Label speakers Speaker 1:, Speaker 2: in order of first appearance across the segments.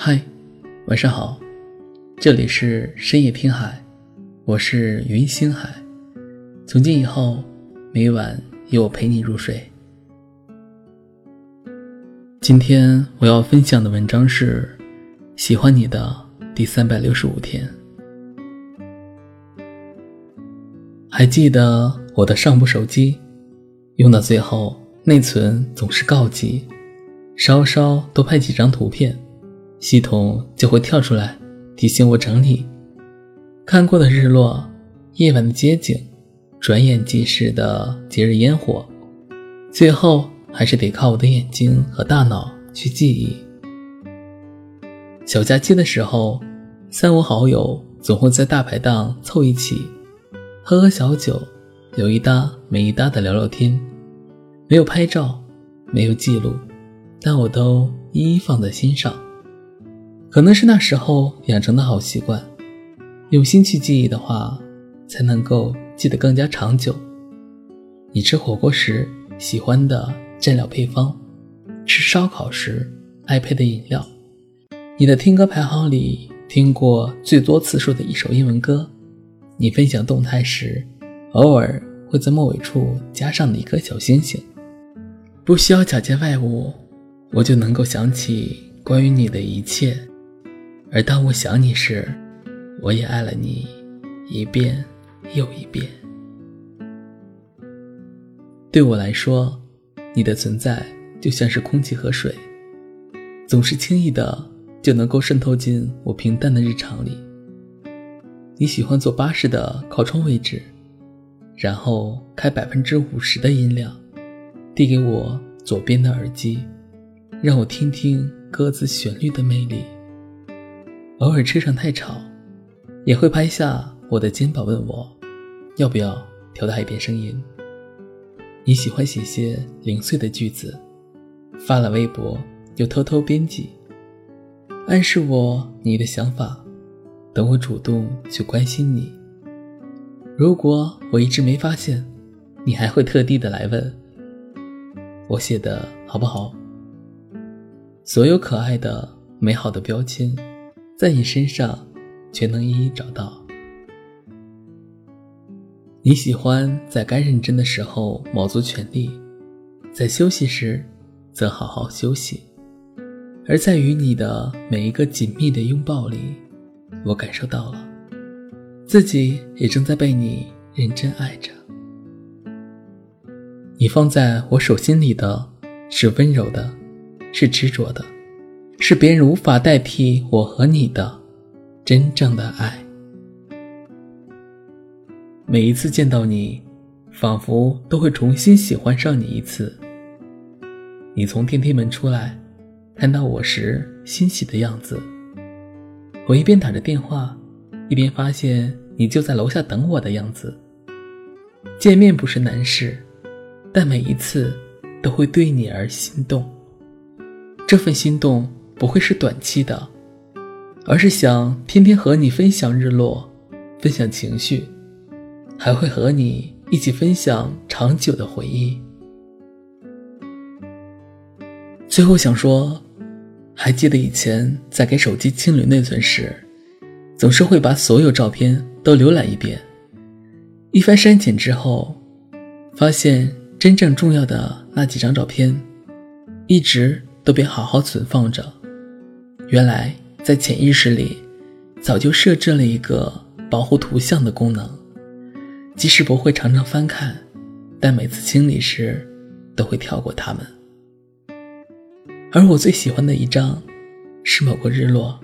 Speaker 1: 嗨，晚上好，这里是深夜听海，我是云星海。从今以后，每晚有我陪你入睡。今天我要分享的文章是《喜欢你的第三百六十五天》。还记得我的上部手机，用到最后内存总是告急，稍稍多拍几张图片。系统就会跳出来提醒我整理看过的日落、夜晚的街景、转眼即逝的节日烟火，最后还是得靠我的眼睛和大脑去记忆。小假期的时候，三五好友总会在大排档凑一起，喝喝小酒，有一搭没一搭的聊聊天。没有拍照，没有记录，但我都一一放在心上。可能是那时候养成的好习惯，用心去记忆的话，才能够记得更加长久。你吃火锅时喜欢的蘸料配方，吃烧烤时爱配的饮料，你的听歌排行里听过最多次数的一首英文歌，你分享动态时偶尔会在末尾处加上的一颗小星星，不需要假借外物，我就能够想起关于你的一切。而当我想你时，我也爱了你一遍又一遍。对我来说，你的存在就像是空气和水，总是轻易的就能够渗透进我平淡的日常里。你喜欢坐巴士的靠窗位置，然后开百分之五十的音量，递给我左边的耳机，让我听听歌词旋律的魅力。偶尔车上太吵，也会拍下我的肩膀，问我要不要调大一点声音。你喜欢写些零碎的句子，发了微博又偷偷编辑，暗示我你的想法，等我主动去关心你。如果我一直没发现，你还会特地的来问我写的好不好。所有可爱的、美好的标签。在你身上，却能一一找到。你喜欢在该认真的时候卯足全力，在休息时则好好休息。而在与你的每一个紧密的拥抱里，我感受到了自己也正在被你认真爱着。你放在我手心里的，是温柔的，是执着的。是别人无法代替我和你的真正的爱。每一次见到你，仿佛都会重新喜欢上你一次。你从电梯门出来，看到我时欣喜的样子，我一边打着电话，一边发现你就在楼下等我的样子。见面不是难事，但每一次都会对你而心动。这份心动。不会是短期的，而是想天天和你分享日落，分享情绪，还会和你一起分享长久的回忆。最后想说，还记得以前在给手机清理内存时，总是会把所有照片都浏览一遍，一番删减之后，发现真正重要的那几张照片，一直都被好好存放着。原来在潜意识里，早就设置了一个保护图像的功能，即使不会常常翻看，但每次清理时都会跳过它们。而我最喜欢的一张，是某个日落，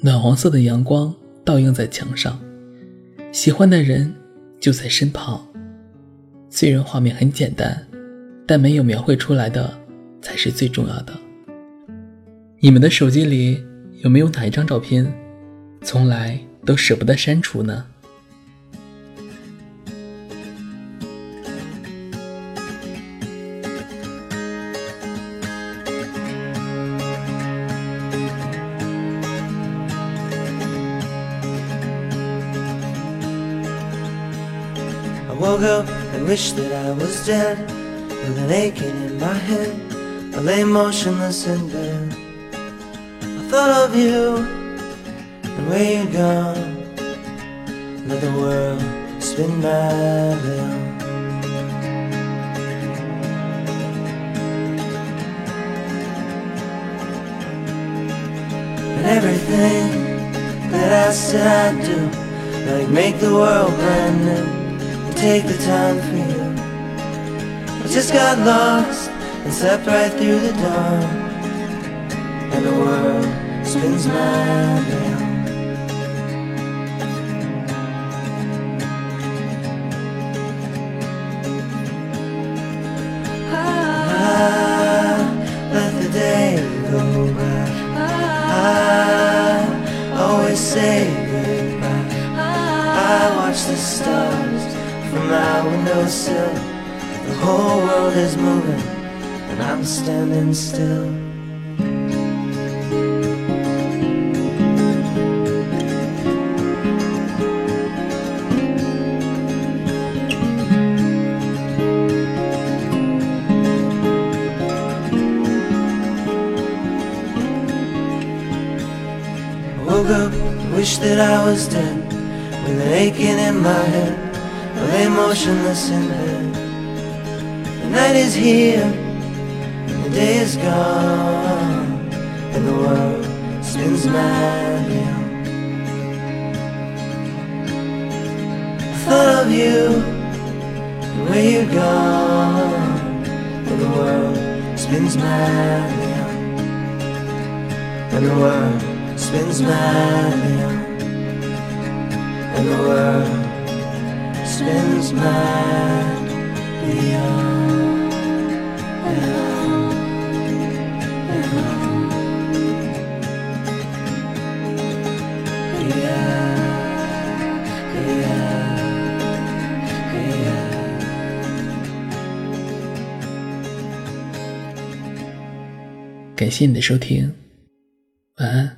Speaker 1: 暖黄色的阳光倒映在墙上，喜欢的人就在身旁。虽然画面很简单，但没有描绘出来的才是最重要的。你们的手机里有没有哪一张照片，从来都舍不得删除呢
Speaker 2: ？I woke up and wished that I was dead, with an aching in my head. I lay motionless in bed. Thought of you and where you'd gone. Let the world spin madly on. And everything that I said I'd do, like make the world brand new, and take the time for you. I just got lost and slept right through the dawn, spins madly on. I ah, let the day go by. I always say goodbye. I watch the stars from my windowsill. The whole world is moving, and I'm standing still. Up, wish that I was dead, with an aching in my head. I lay motionless in bed. The night is here, and the day is gone, and the world spins madly on. Thought of you, and where you're gone, and the world spins madly on, and the world spins madly on, and the world spins madly on. And on, and on. Yeah, yeah, yeah.
Speaker 1: 感谢你的收听，晚安。